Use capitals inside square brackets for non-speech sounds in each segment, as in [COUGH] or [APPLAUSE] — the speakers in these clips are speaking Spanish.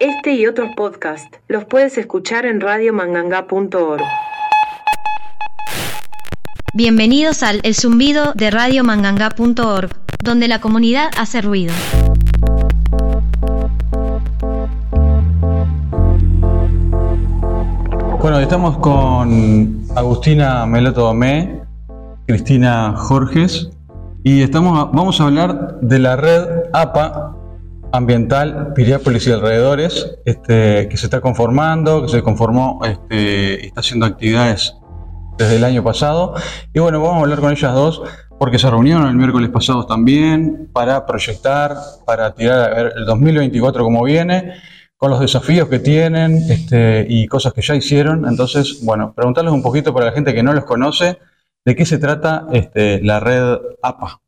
Este y otros podcasts los puedes escuchar en radiomanganga.org. Bienvenidos al El Zumbido de radiomanganga.org, donde la comunidad hace ruido. Bueno, estamos con Agustina Meloto Domé, Cristina Jorges, y estamos, vamos a hablar de la red APA, ambiental Piriápolis y alrededores, este, que se está conformando, que se conformó, este, está haciendo actividades desde el año pasado. Y bueno, vamos a hablar con ellas dos porque se reunieron el miércoles pasado también para proyectar, para tirar a ver el 2024 como viene, con los desafíos que tienen este, y cosas que ya hicieron. Entonces, bueno, preguntarles un poquito para la gente que no los conoce, de qué se trata este, la red APA.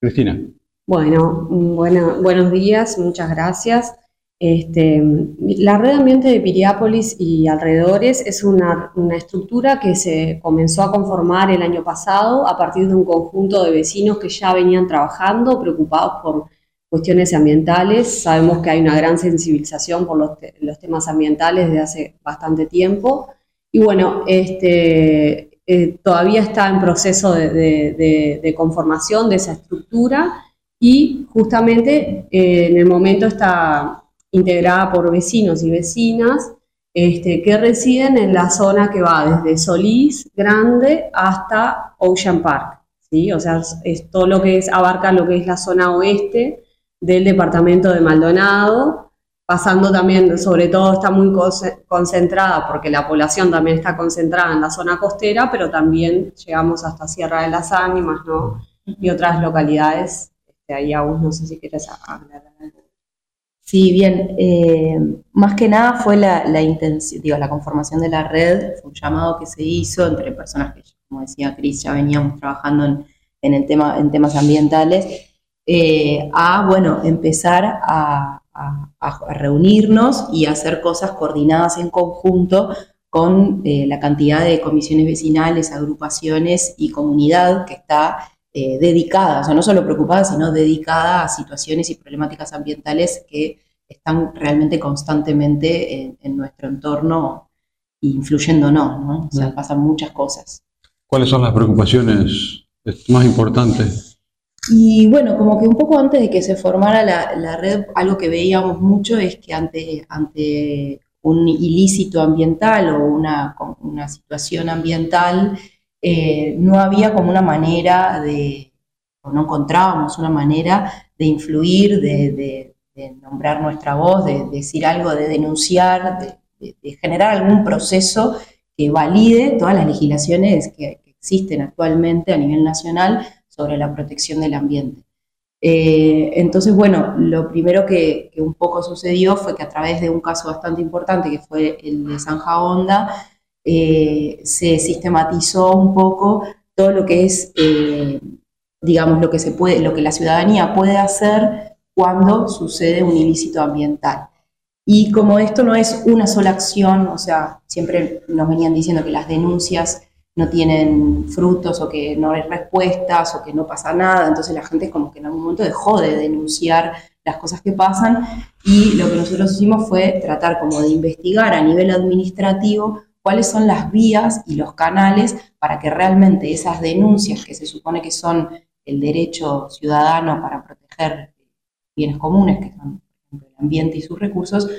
Cristina. Bueno, buenos días, muchas gracias. Este, la red ambiente de Piriápolis y alrededores es una, estructura que se comenzó a conformar el año pasado a partir de un conjunto de vecinos que ya venían trabajando, preocupados por cuestiones ambientales. Sabemos que hay una gran sensibilización por los, temas ambientales desde hace bastante tiempo. Y bueno, este, eh, todavía está en proceso de conformación de esa estructura y justamente eh, en el momento está integrada por vecinos y vecinas este, que residen en la zona que va desde Solís Grande hasta Ocean Park. ¿sí? O sea, es todo lo que es, abarca lo que es la zona oeste del departamento de Maldonado, pasando también, sobre todo está muy concentrada, porque la población también está concentrada en la zona costera, pero también llegamos hasta Sierra de las Ánimas, ¿no? Y otras localidades ahí aún no sé si quieres hablar. Sí, bien. Eh, más que nada fue la, la intención, digo, la conformación de la red, fue un llamado que se hizo entre personas que, como decía Cris, ya veníamos trabajando en, el tema, en temas ambientales, eh, a, bueno, empezar a, reunirnos y hacer cosas coordinadas en conjunto con eh, la cantidad de comisiones vecinales, agrupaciones y comunidad que está eh, dedicada, o sea, no solo preocupada, sino dedicada a situaciones y problemáticas ambientales que están realmente constantemente en, nuestro entorno, influyéndonos, ¿no? O sea, pasan muchas cosas. ¿Cuáles son las preocupaciones más importantes? Y bueno, como que un poco antes de que se formara la, red, algo que veíamos mucho es que ante, ante un ilícito ambiental o una, una situación ambiental, eh, no había como una manera de, o no encontrábamos una manera de influir, de, nombrar nuestra voz, de, decir algo, de denunciar, de, generar algún proceso que valide todas las legislaciones que, existen actualmente a nivel nacional sobre la protección del ambiente. Eh, entonces, bueno, lo primero que, que, un poco sucedió fue que a través de un caso bastante importante, que fue el de Sanja Honda, eh, se sistematizó un poco todo lo que es, eh, digamos, lo que, se puede, lo que la ciudadanía puede hacer cuando sucede un ilícito ambiental. Y como esto no es una sola acción, o sea, siempre nos venían diciendo que las denuncias no tienen frutos o que no hay respuestas o que no pasa nada, entonces la gente como que en algún momento dejó de denunciar las cosas que pasan y lo que nosotros hicimos fue tratar como de investigar a nivel administrativo cuáles son las vías y los canales para que realmente esas denuncias que se supone que son el derecho ciudadano para proteger bienes comunes, que son el ambiente y sus recursos,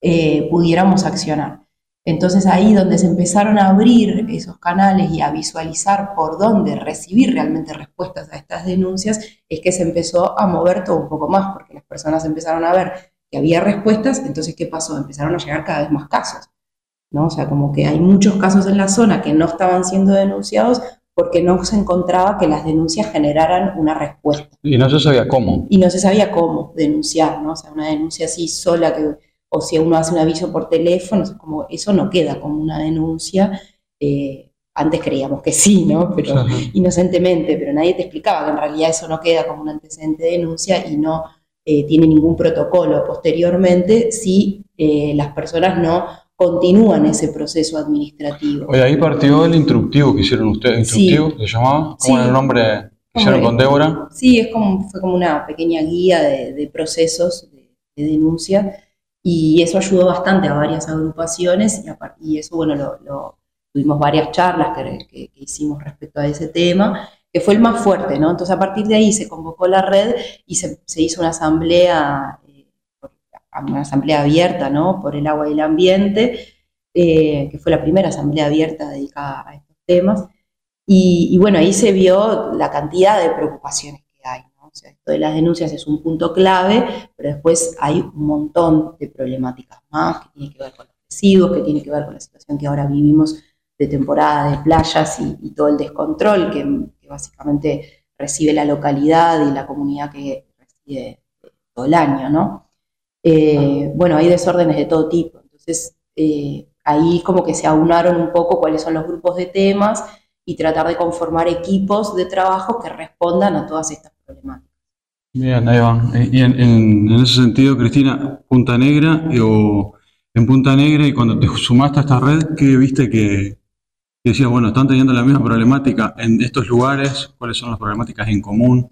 eh, pudiéramos accionar. Entonces ahí donde se empezaron a abrir esos canales y a visualizar por dónde recibir realmente respuestas a estas denuncias, es que se empezó a mover todo un poco más, porque las personas empezaron a ver que había respuestas, entonces ¿qué pasó? Empezaron a llegar cada vez más casos. ¿No? O sea, como que hay muchos casos en la zona que no estaban siendo denunciados porque no se encontraba que las denuncias generaran una respuesta. Y no se sabía cómo. Y no se sabía cómo denunciar, ¿no? O sea, una denuncia así sola, que, o si uno hace un aviso por teléfono, como eso no queda como una denuncia. Eh, antes creíamos que sí, ¿no? Pero inocentemente, pero nadie te explicaba que en realidad eso no queda como un antecedente de denuncia y no eh, tiene ningún protocolo posteriormente si eh, las personas no continúan ese proceso administrativo. Oye, ahí partió el instructivo que hicieron ustedes, instructivo, ¿se llamaba? ¿Cómo era el nombre que hicieron con Débora? Sí, es como, fue como una pequeña guía de, procesos de, denuncia Y eso ayudó bastante a varias agrupaciones y, eso, bueno, lo, tuvimos varias charlas que, hicimos respecto a ese tema, que fue el más fuerte, ¿no? Entonces a partir de ahí se convocó la red y se, hizo una asamblea, una asamblea abierta, ¿no? Por el agua y el ambiente, eh, que fue la primera asamblea abierta dedicada a estos temas. Y, bueno, ahí se vio la cantidad de preocupaciones que hay. O sea, esto de las denuncias es un punto clave, pero después hay un montón de problemáticas más que tienen que ver con los residuos, que tienen que ver con la situación que ahora vivimos de temporada de playas y, todo el descontrol que, básicamente recibe la localidad y la comunidad que recibe todo el año, ¿no? Eh, bueno, hay desórdenes de todo tipo. Entonces, eh, ahí como que se aunaron un poco cuáles son los grupos de temas y tratar de conformar equipos de trabajo que respondan a todas estas problemáticas. Bien, ahí va. Y en, ese sentido, Cristina, Punta Negra o en Punta Negra y cuando te sumaste a esta red, ¿qué viste que, decías, bueno, están teniendo la misma problemática en estos lugares? ¿Cuáles son las problemáticas en común?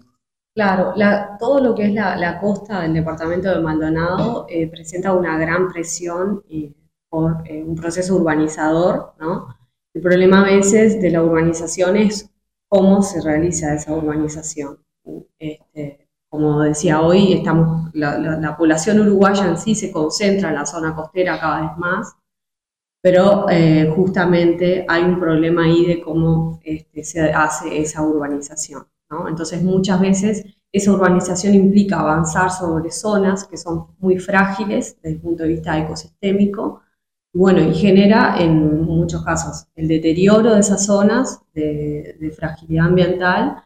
Claro, todo lo que es la, costa del departamento de Maldonado eh, presenta una gran presión eh, por eh, un proceso urbanizador, ¿no? El problema a veces de la urbanización es cómo se realiza esa urbanización. Este, como decía hoy, estamos, la, población uruguaya en sí se concentra en la zona costera cada vez más, pero justamente hay un problema ahí de cómo este, se hace esa urbanización. Entonces muchas veces esa urbanización implica avanzar sobre zonas que son muy frágiles desde el punto de vista ecosistémico, bueno, y genera en muchos casos el deterioro de esas zonas de, fragilidad ambiental.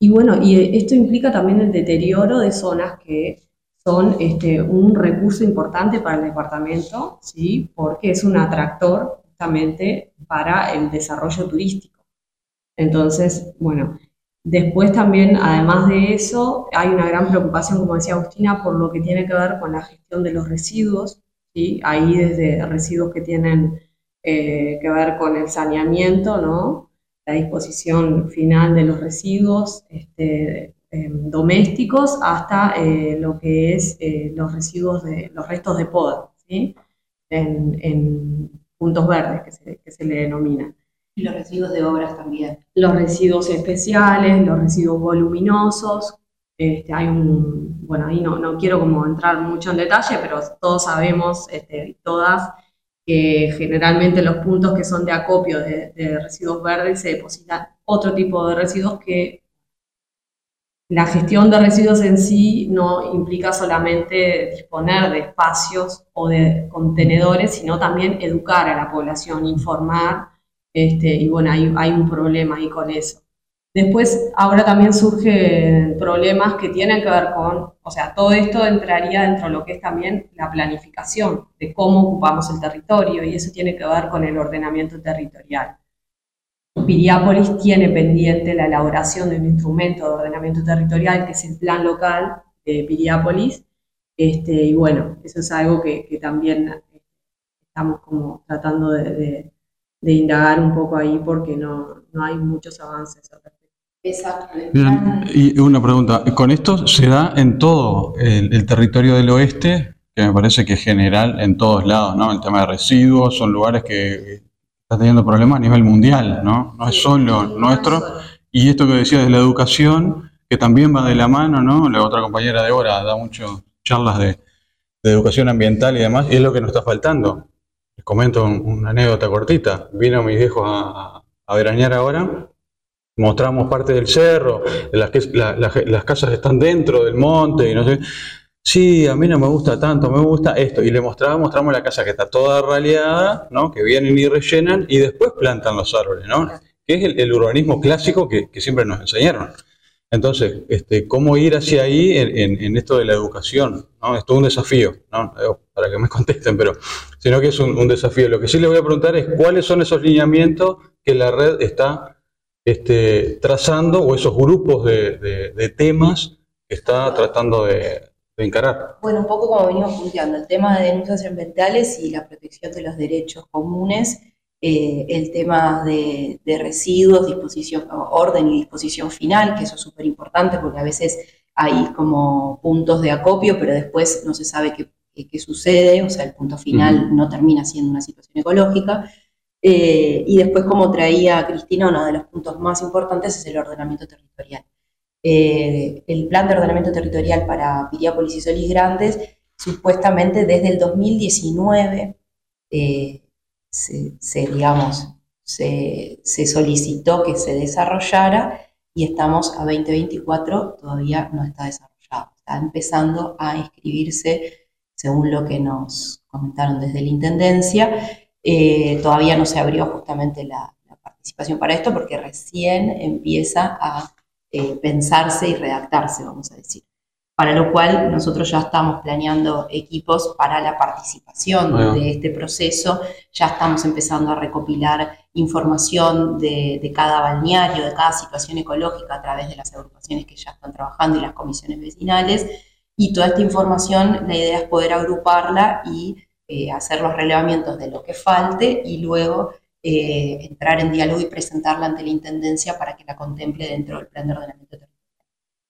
Y bueno, y esto implica también el deterioro de zonas que son este, un recurso importante para el departamento, ¿sí? porque es un atractor justamente para el desarrollo turístico. Entonces, bueno, después también, además de eso, hay una gran preocupación, como decía Agustina, por lo que tiene que ver con la gestión de los residuos, Ahí desde residuos que tienen eh, que ver con el saneamiento, ¿no? La disposición final de los residuos este, em, domésticos hasta eh, lo que es eh, los residuos de los restos de poda, ¿sí? En, puntos verdes que se, que se le denominan. Y los residuos de obras también. Los residuos especiales, los residuos voluminosos, este, hay un, bueno, ahí no, no, quiero como entrar mucho en detalle, pero todos sabemos, este, todas, que generalmente los puntos que son de acopio de, residuos verdes se depositan otro tipo de residuos que la gestión de residuos en sí no implica solamente disponer de espacios o de contenedores, sino también educar a la población, informar, este, y bueno, hay, hay un problema ahí con eso. Después, ahora también surgen problemas que tienen que ver con, o sea, todo esto entraría dentro de lo que es también la planificación de cómo ocupamos el territorio y eso tiene que ver con el ordenamiento territorial. Piriápolis tiene pendiente la elaboración de un instrumento de ordenamiento territorial que es el plan local de Piriápolis este, y bueno, eso es algo que, también estamos como tratando de, indagar un poco ahí porque no, no hay muchos avances al respecto. Exacto. y una pregunta, ¿con esto se da en todo el, territorio del oeste? Que me parece que es general en todos lados, ¿no? El tema de residuos, son lugares que están teniendo problemas a nivel mundial, ¿no? No es solo nuestro. Y esto que decía de la educación, que también va de la mano, ¿no? La otra compañera de hora da mucho charlas de, educación ambiental y demás, y es lo que nos está faltando. Les comento una anécdota cortita. Vino mi viejo a, a veranear ahora mostramos parte del cerro, las, las casas están dentro del monte y no sé. Sí, a mí no me gusta tanto, me gusta esto. Y le mostramos, mostramos la casa que está toda raleada, ¿no? Que vienen y rellenan y después plantan los árboles, ¿no? Que es el, urbanismo clásico que, siempre nos enseñaron. Entonces, este, ¿cómo ir hacia ahí en, esto de la educación? ¿no? Es todo un desafío, ¿no? Para que me [LAUGHS] contesten, pero sino que es un, desafío. Lo que sí les voy a preguntar es cuáles son esos lineamientos que la red está este, trazando o esos grupos de, temas que está tratando de, encarar. Bueno, un poco como venimos punteando, el tema de denuncias ambientales y la protección de los derechos comunes, eh, el tema de, residuos, disposición, orden y disposición final, que eso es súper importante porque a veces hay como puntos de acopio, pero después no se sabe qué, que, sucede, o sea, el punto final no termina siendo una situación ecológica. Eh, y después, como traía Cristina, uno de los puntos más importantes es el ordenamiento territorial. Eh, el plan de ordenamiento territorial para Piriápolis y Solís Grandes, supuestamente desde el 2019 eh, se, digamos, se, se, solicitó que se desarrollara y estamos a 2024, todavía no está desarrollado. Está empezando a inscribirse, según lo que nos comentaron desde la Intendencia. Eh, todavía no se abrió justamente la, participación para esto porque recién empieza a eh, pensarse y redactarse, vamos a decir para lo cual nosotros ya estamos planeando equipos para la participación de este proceso, ya estamos empezando a recopilar información de, cada balneario, de cada situación ecológica a través de las agrupaciones que ya están trabajando y las comisiones vecinales, y toda esta información, la idea es poder agruparla y eh, hacer los relevamientos de lo que falte y luego eh, entrar en diálogo y presentarla ante la Intendencia para que la contemple dentro del plan de ordenamiento territorial.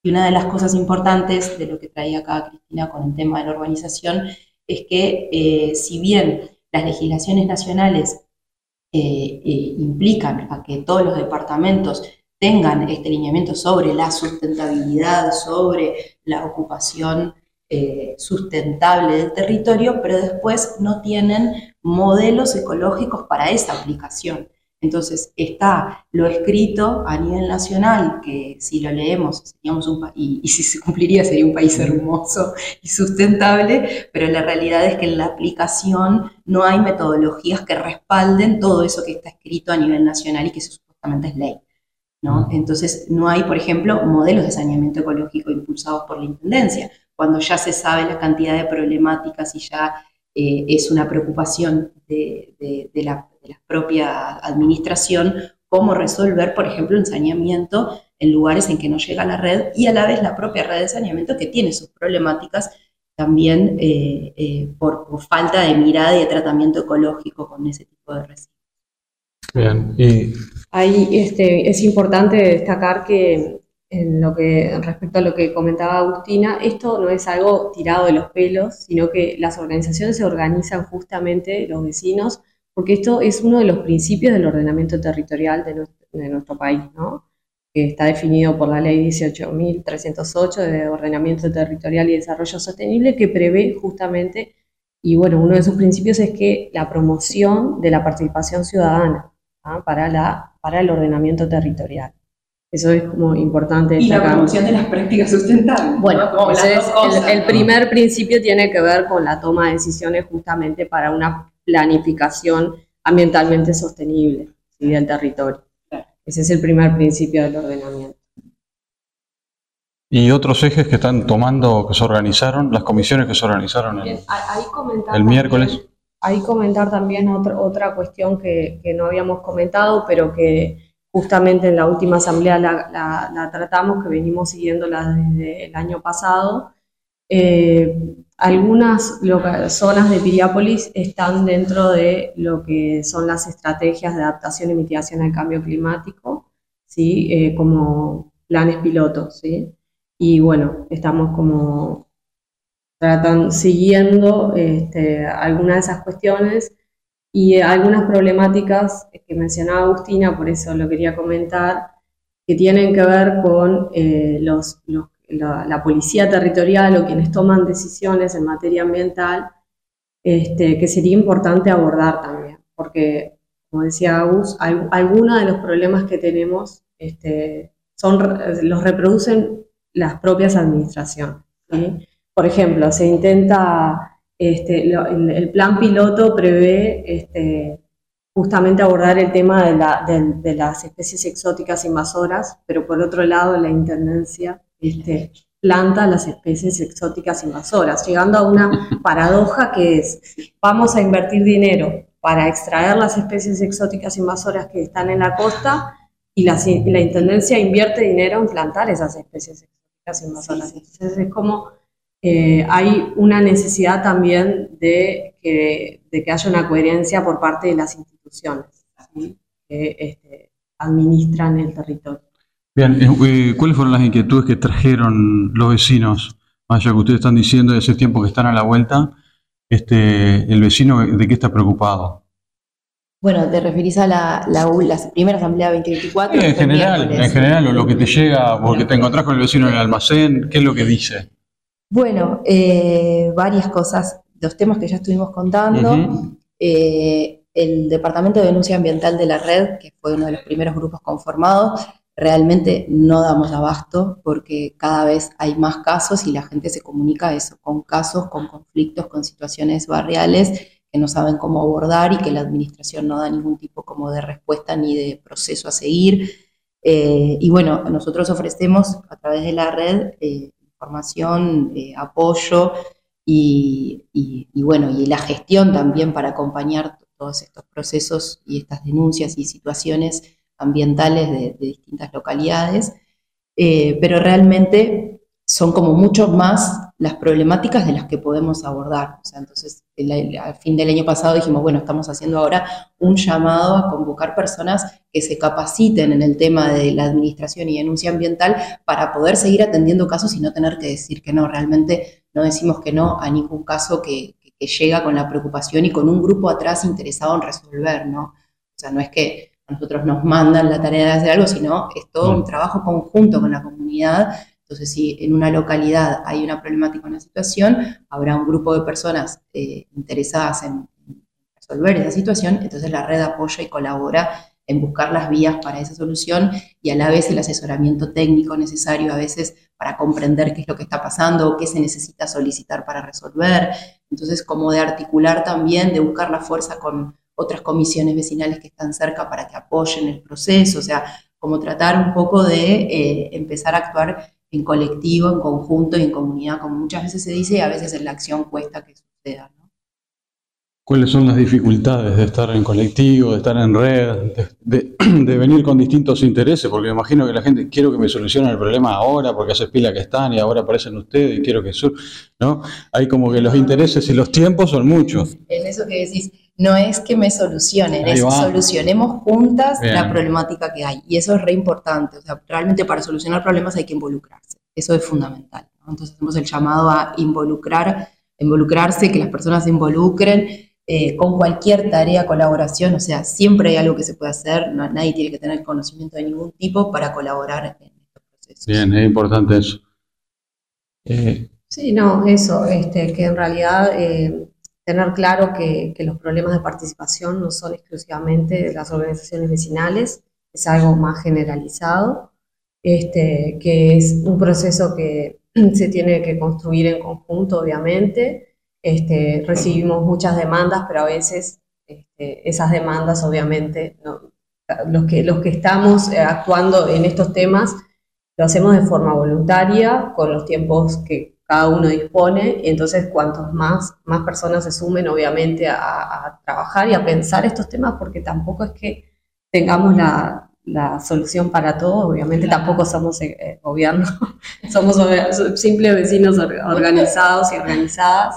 Y una de las cosas importantes de lo que traía acá Cristina con el tema de la urbanización es que eh, si bien las legislaciones nacionales eh, eh, implican a que todos los departamentos tengan este lineamiento sobre la sustentabilidad, sobre la ocupación sustentable del territorio, pero después no tienen modelos ecológicos para esa aplicación. Entonces está lo escrito a nivel nacional, que si lo leemos seríamos un país, y si se cumpliría sería un país hermoso y sustentable, pero la realidad es que en la aplicación no hay metodologías que respalden todo eso que está escrito a nivel nacional y que supuestamente es ley. ¿no? Entonces no hay, por ejemplo, modelos de saneamiento ecológico impulsados por la Intendencia, cuando ya se sabe la cantidad de problemáticas y ya eh, es una preocupación de, de la de la propia administración cómo resolver, por ejemplo, el saneamiento en lugares en que no llega la red y a la vez la propia red de saneamiento que tiene sus problemáticas también eh, eh, por, falta de mirada y de tratamiento ecológico con ese tipo de residuos. Bien, y... Ahí este, es importante destacar que en lo que respecto a lo que comentaba Agustina, esto no es algo tirado de los pelos, sino que las organizaciones se organizan justamente, los vecinos, porque esto es uno de los principios del ordenamiento territorial de nuestro, país, ¿no? que está definido por la ley 18.308 de ordenamiento territorial y desarrollo sostenible, que prevé justamente, y bueno, uno de sus principios es que la promoción de la participación ciudadana ¿ah? para, la, para el ordenamiento territorial. Eso es como importante. Y la promoción de las prácticas sustentables. Bueno, el, primer principio tiene que ver con la toma de decisiones justamente para una planificación ambientalmente sostenible del territorio. Ese es el primer principio del ordenamiento. ¿Y otros ejes que están tomando, que se organizaron, las comisiones que se organizaron el, miércoles? Ahí comentar también otra cuestión que, no habíamos comentado, pero que justamente en la última asamblea la, tratamos, que venimos siguiéndola desde el año pasado. Eh, algunas zonas de Piriápolis están dentro de lo que son las estrategias de adaptación y mitigación al cambio climático, ¿sí? Eh, como planes pilotos. ¿sí? Y bueno, estamos como tratando, siguiendo este, algunas de esas cuestiones y algunas problemáticas que mencionaba Agustina, por eso lo quería comentar, que tienen que ver con eh, los, los la, policía territorial o quienes toman decisiones en materia ambiental, este, que sería importante abordar también, porque, como decía Agus, algunos de los problemas que tenemos este, son, los reproducen las propias administraciones. Por ejemplo, se intenta, este, el, plan piloto prevé este, justamente abordar el tema de, de, las especies exóticas invasoras, pero por otro lado la Intendencia este, planta las especies exóticas invasoras, llegando a una paradoja que es, vamos a invertir dinero para extraer las especies exóticas invasoras que están en la costa y la, Intendencia invierte dinero en plantar esas especies exóticas invasoras. Entonces es como eh, hay una necesidad también de que, de que, haya una coherencia por parte de las instituciones que este, administran el territorio. Bien, eh, eh, ¿cuáles fueron las inquietudes que trajeron los vecinos? Más allá que ustedes están diciendo de hace tiempo que están a la vuelta, este, el vecino de qué está preocupado. Bueno, te referís a la, la, primera asamblea 2024. en general, en general, o lo que te llega, porque te encontrás con el vecino en el almacén, ¿qué es lo que dice? Bueno, eh, varias cosas, los temas que ya estuvimos contando. Eh, el Departamento de Denuncia Ambiental de la Red, que fue uno de los primeros grupos conformados, realmente no damos abasto porque cada vez hay más casos y la gente se comunica eso, con casos, con conflictos, con situaciones barriales que no saben cómo abordar y que la administración no da ningún tipo como de respuesta ni de proceso a seguir. Eh, y bueno, nosotros ofrecemos a través de la red eh, información, eh, apoyo y, bueno, y la gestión también para acompañar todos estos procesos y estas denuncias y situaciones ambientales de, distintas localidades, pero realmente son como mucho más las problemáticas de las que podemos abordar. O sea, entonces, al fin del año pasado dijimos, bueno, estamos haciendo ahora un llamado a convocar personas que se capaciten en el tema de la administración y denuncia ambiental para poder seguir atendiendo casos y no tener que decir que no. Realmente no decimos que no a ningún caso que, que llega con la preocupación y con un grupo atrás interesado en resolver, ¿no? O sea, no es que nosotros nos mandan la tarea de hacer algo, sino es todo un trabajo conjunto con la comunidad entonces, si en una localidad hay una problemática, una situación, habrá un grupo de personas eh, interesadas en resolver esa situación, entonces la red apoya y colabora en buscar las vías para esa solución y a la vez el asesoramiento técnico necesario a veces para comprender qué es lo que está pasando o qué se necesita solicitar para resolver. Entonces, como de articular también, de buscar la fuerza con otras comisiones vecinales que están cerca para que apoyen el proceso, o sea, como tratar un poco de eh, empezar a actuar en colectivo, en conjunto y en comunidad, como muchas veces se dice, y a veces en la acción cuesta que suceda. ¿Cuáles son las dificultades de estar en colectivo, de estar en red, [CLEARS THROAT] de, venir con distintos intereses? Porque me imagino que la gente, quiero que me solucionen el problema ahora, porque hace pila que están y ahora aparecen ustedes y quiero que... ¿no? Hay como que los intereses y los tiempos son muchos. En eso que decís, no es que me solucionen, es solucionemos juntas la problemática que hay. Y eso es re importante. O sea, realmente para solucionar problemas hay que involucrarse. Eso es fundamental. Entonces hacemos el llamado a involucrar, involucrarse, que las personas se involucren eh, con cualquier tarea, colaboración. O sea, siempre hay algo que se puede hacer. nadie tiene que tener conocimiento de ningún tipo para colaborar en estos procesos. Bien, es importante eso. Eh, sí, no, eso, este, que en realidad eh, tener claro que, los problemas de participación no son exclusivamente de las organizaciones vecinales, es algo más generalizado, este, que es un proceso que [CLEARS THROAT] se tiene que construir en conjunto, obviamente. Este, recibimos muchas demandas, pero a veces este, esas demandas, obviamente, los, que, los que estamos eh, actuando en estos temas, lo hacemos de forma voluntaria, con los tiempos que, cada uno dispone, y entonces cuantos más, más personas se sumen obviamente a, trabajar y a pensar estos temas, porque tampoco es que tengamos la, solución para todo, obviamente tampoco somos eh, eh, gobierno, [LAUGHS] somos simples vecinos organizados y organizadas,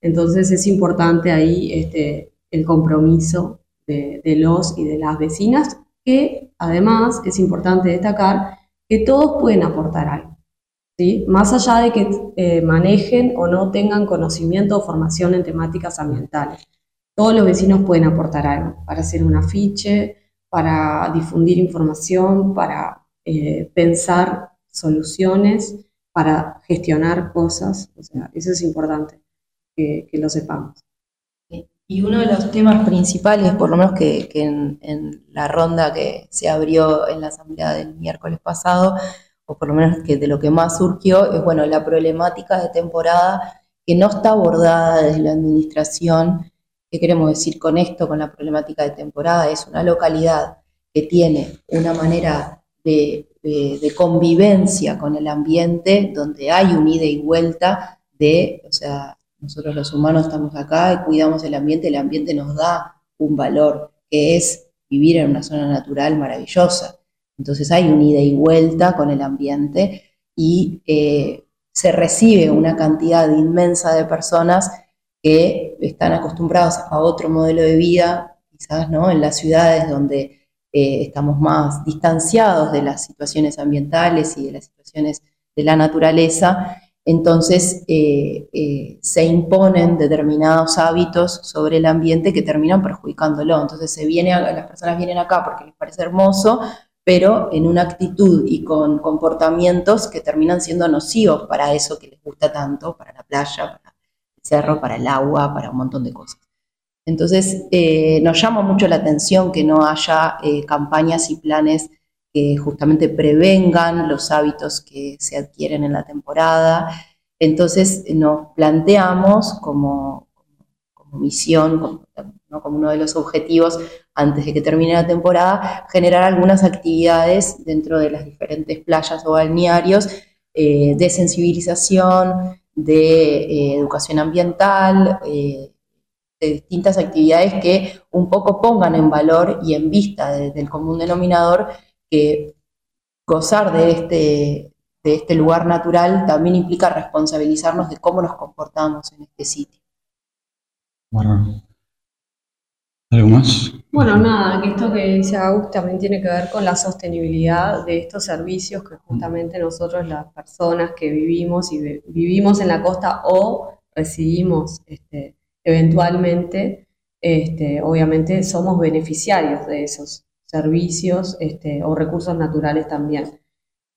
entonces es importante ahí este, el compromiso de, de los y de las vecinas, que además es importante destacar que todos pueden aportar algo. Más allá de que eh, manejen o no tengan conocimiento o formación en temáticas ambientales. Todos los vecinos pueden aportar algo para hacer un afiche, para difundir información, para eh, pensar soluciones, para gestionar cosas. O sea, eso es importante que, lo sepamos. Y uno de los temas principales, por lo menos que, en, la ronda que se abrió en la asamblea del miércoles pasado, o por lo menos que de lo que más surgió, es bueno, la problemática de temporada que no está abordada desde la administración. ¿Qué queremos decir con esto, con la problemática de temporada? Es una localidad que tiene una manera de, convivencia con el ambiente donde hay un ida y vuelta de, o sea, nosotros los humanos estamos acá y cuidamos el ambiente, el ambiente nos da un valor, que es vivir en una zona natural maravillosa. Entonces hay un ida y vuelta con el ambiente y eh, se recibe una cantidad inmensa de personas que están acostumbrados a otro modelo de vida, quizás ¿no? en las ciudades donde eh, estamos más distanciados de las situaciones ambientales y de las situaciones de la naturaleza, entonces eh, se imponen determinados hábitos sobre el ambiente que terminan perjudicándolo. Entonces se viene las personas vienen acá porque les parece hermoso, pero en una actitud y con comportamientos que terminan siendo nocivos para eso que les gusta tanto, para la playa, para el cerro, para el agua, para un montón de cosas. Entonces, eh, nos llama mucho la atención que no haya campañas y planes que justamente prevengan los hábitos que se adquieren en la temporada. Entonces nos planteamos como, como misión, como, uno de los objetivos antes de que termine la temporada, generar algunas actividades dentro de las diferentes playas o balnearios eh, de sensibilización, de eh, educación ambiental, eh, de distintas actividades que un poco pongan en valor y en vista del común denominador que gozar de este, de este lugar natural también implica responsabilizarnos de cómo nos comportamos en este sitio. Bueno. ¿Algo más? Bueno, nada, que esto que dice Agus también tiene que ver con la sostenibilidad de estos servicios que justamente nosotros, las personas que vivimos y vivimos en la costa o residimos este, eventualmente, este, obviamente somos beneficiarios de esos servicios este, o recursos naturales también.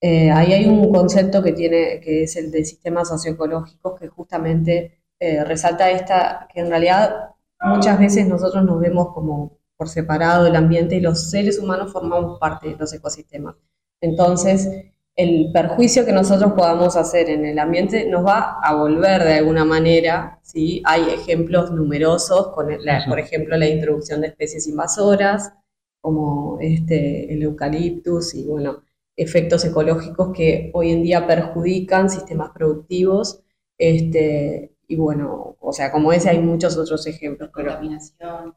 Eh, ahí hay un concepto que tiene, que es el de sistemas socioecológicos, que justamente eh, resalta esta, que en realidad muchas veces nosotros nos vemos como por separado del ambiente y los seres humanos formamos parte de los ecosistemas. Entonces, el perjuicio que nosotros podamos hacer en el ambiente nos va a volver de alguna manera, ¿sí? Hay ejemplos numerosos, con por ejemplo, la introducción de especies invasoras, como este, el eucaliptus y bueno, efectos ecológicos que hoy en día perjudican sistemas productivos. Este, y bueno, o sea, como ese hay muchos otros ejemplos. Contaminación.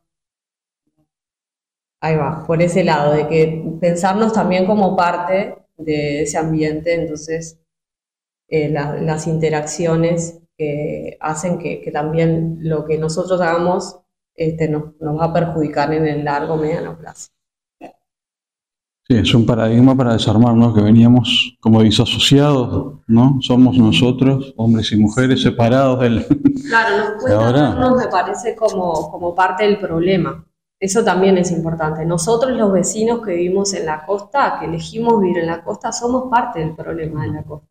Ahí va, por ese lado, de que pensarnos también como parte de ese ambiente, entonces eh, las interacciones que hacen que, que, también lo que nosotros hagamos este, nos, nos va a perjudicar en el largo mediano plazo. Sí, es un paradigma para desarmarnos, que veníamos como disasociados, ¿no? Somos nosotros, hombres y mujeres, separados del... [LAUGHS] Claro, nos cuesta me parece, como, como parte del problema. Eso también es importante. Nosotros los vecinos que vivimos en la costa, que elegimos vivir en la costa, somos parte del problema de la costa.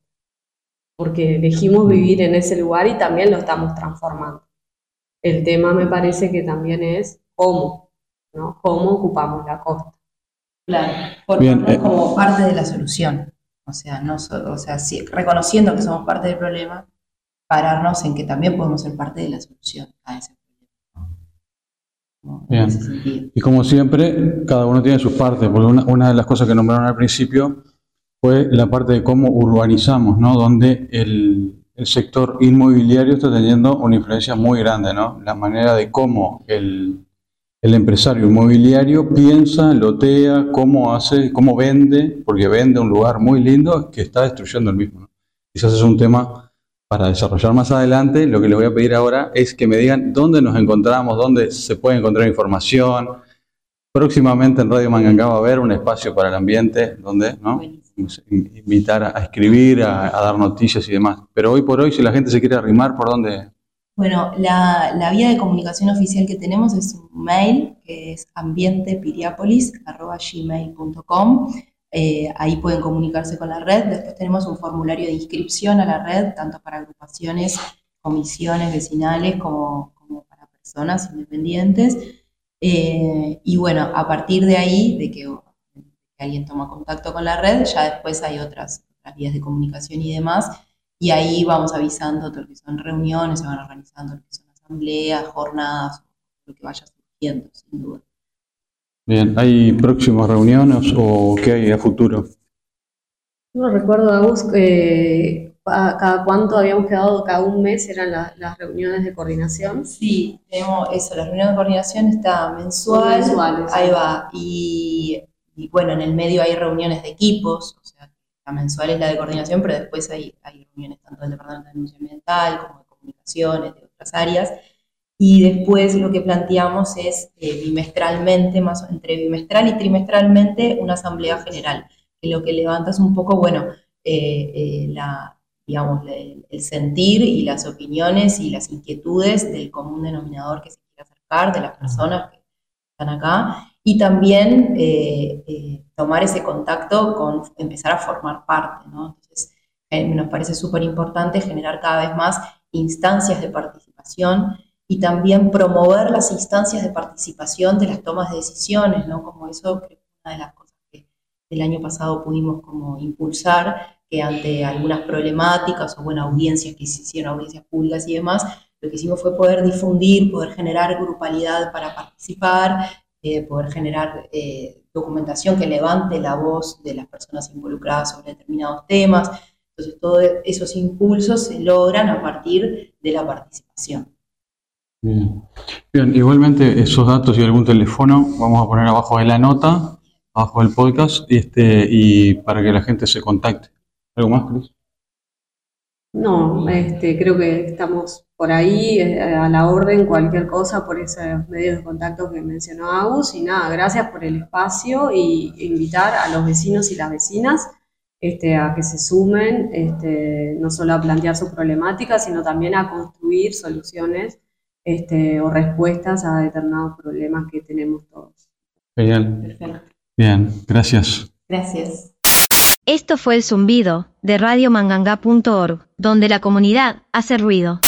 Porque elegimos vivir en ese lugar y también lo estamos transformando. El tema me parece que también es cómo, ¿no? Cómo ocupamos la costa. Claro, porque eh, como parte de la solución. O sea, no o sea reconociendo que somos parte del problema, pararnos en que también podemos ser parte de la solución a ese problema. Bien. Y como siempre, cada uno tiene sus partes, porque una, de las cosas que nombraron al principio fue la parte de cómo urbanizamos, ¿no? Donde el, el sector inmobiliario está teniendo una influencia muy grande, ¿no? La manera de cómo el, el empresario inmobiliario piensa, lotea, cómo hace, cómo vende, porque vende un lugar muy lindo que está destruyendo el mismo. Quizás es un tema para desarrollar más adelante. Lo que le voy a pedir ahora es que me digan dónde nos encontramos, dónde se puede encontrar información. Próximamente en Radio Manganga va a haber un espacio para el ambiente donde ¿no? invitar a, escribir, a, a, dar noticias y demás. Pero hoy por hoy, si la gente se quiere arrimar, ¿por dónde, bueno, la, vía de comunicación oficial que tenemos es un mail que es ambientepiriapolis.gmail.com. Eh, ahí pueden comunicarse con la red. Después tenemos un formulario de inscripción a la red, tanto para agrupaciones, comisiones vecinales como, para personas independientes. Eh, y bueno, a partir de ahí, de que, alguien toma contacto con la red, ya después hay otras vías de comunicación y demás y ahí vamos avisando todo lo que son reuniones, se van organizando lo que son asambleas, jornadas, lo que vaya surgiendo, sin duda. Bien, ¿hay próximas reuniones o qué hay a futuro? No recuerdo, Agus, eh, cada cuánto habíamos quedado, cada un mes eran las reuniones de coordinación. Sí, tenemos eso, las reuniones de coordinación está mensual, mensuales, ahí va, y, y, bueno, en el medio hay reuniones de equipos, o sea, la mensual es la de coordinación, pero después hay, hay reuniones tanto del Departamento de Denuncia Ambiental como de comunicaciones, de otras áreas. Y después lo que planteamos es eh, bimestralmente, más entre bimestral y trimestralmente, una asamblea general, que lo que levanta es un poco, bueno, eh, eh, la, digamos, el, el sentir y las opiniones y las inquietudes del común denominador que se quiere acercar, de las personas que están acá, y también eh, eh, tomar ese contacto con empezar a formar parte, ¿no? Entonces, eh, nos parece súper importante generar cada vez más instancias de participación y también promover las instancias de participación de las tomas de decisiones, ¿no? Como eso que una de las cosas que el año pasado pudimos como impulsar, que ante algunas problemáticas o bueno, audiencias que se hicieron, audiencias públicas y demás, lo que hicimos fue poder difundir, poder generar grupalidad para participar, eh, poder generar eh, documentación que levante la voz de las personas involucradas sobre determinados temas. Entonces, todos esos impulsos se logran a partir de la participación. Bien. Igualmente esos datos y algún teléfono vamos a poner abajo de la nota, abajo del podcast, este, y para que la gente se contacte. ¿Algo más, Cris? No, este, creo que estamos por ahí eh, a la orden, cualquier cosa por esos medios de contacto que mencionó Agus. Y nada, gracias por el espacio y invitar a los vecinos y las vecinas este, a que se sumen, este, no solo a plantear su problemática, sino también a construir soluciones este, o respuestas a determinados problemas que tenemos todos. Genial. Perfecto. Bien, gracias. Gracias. Esto fue el zumbido de radiomanganga.org, donde la comunidad hace ruido.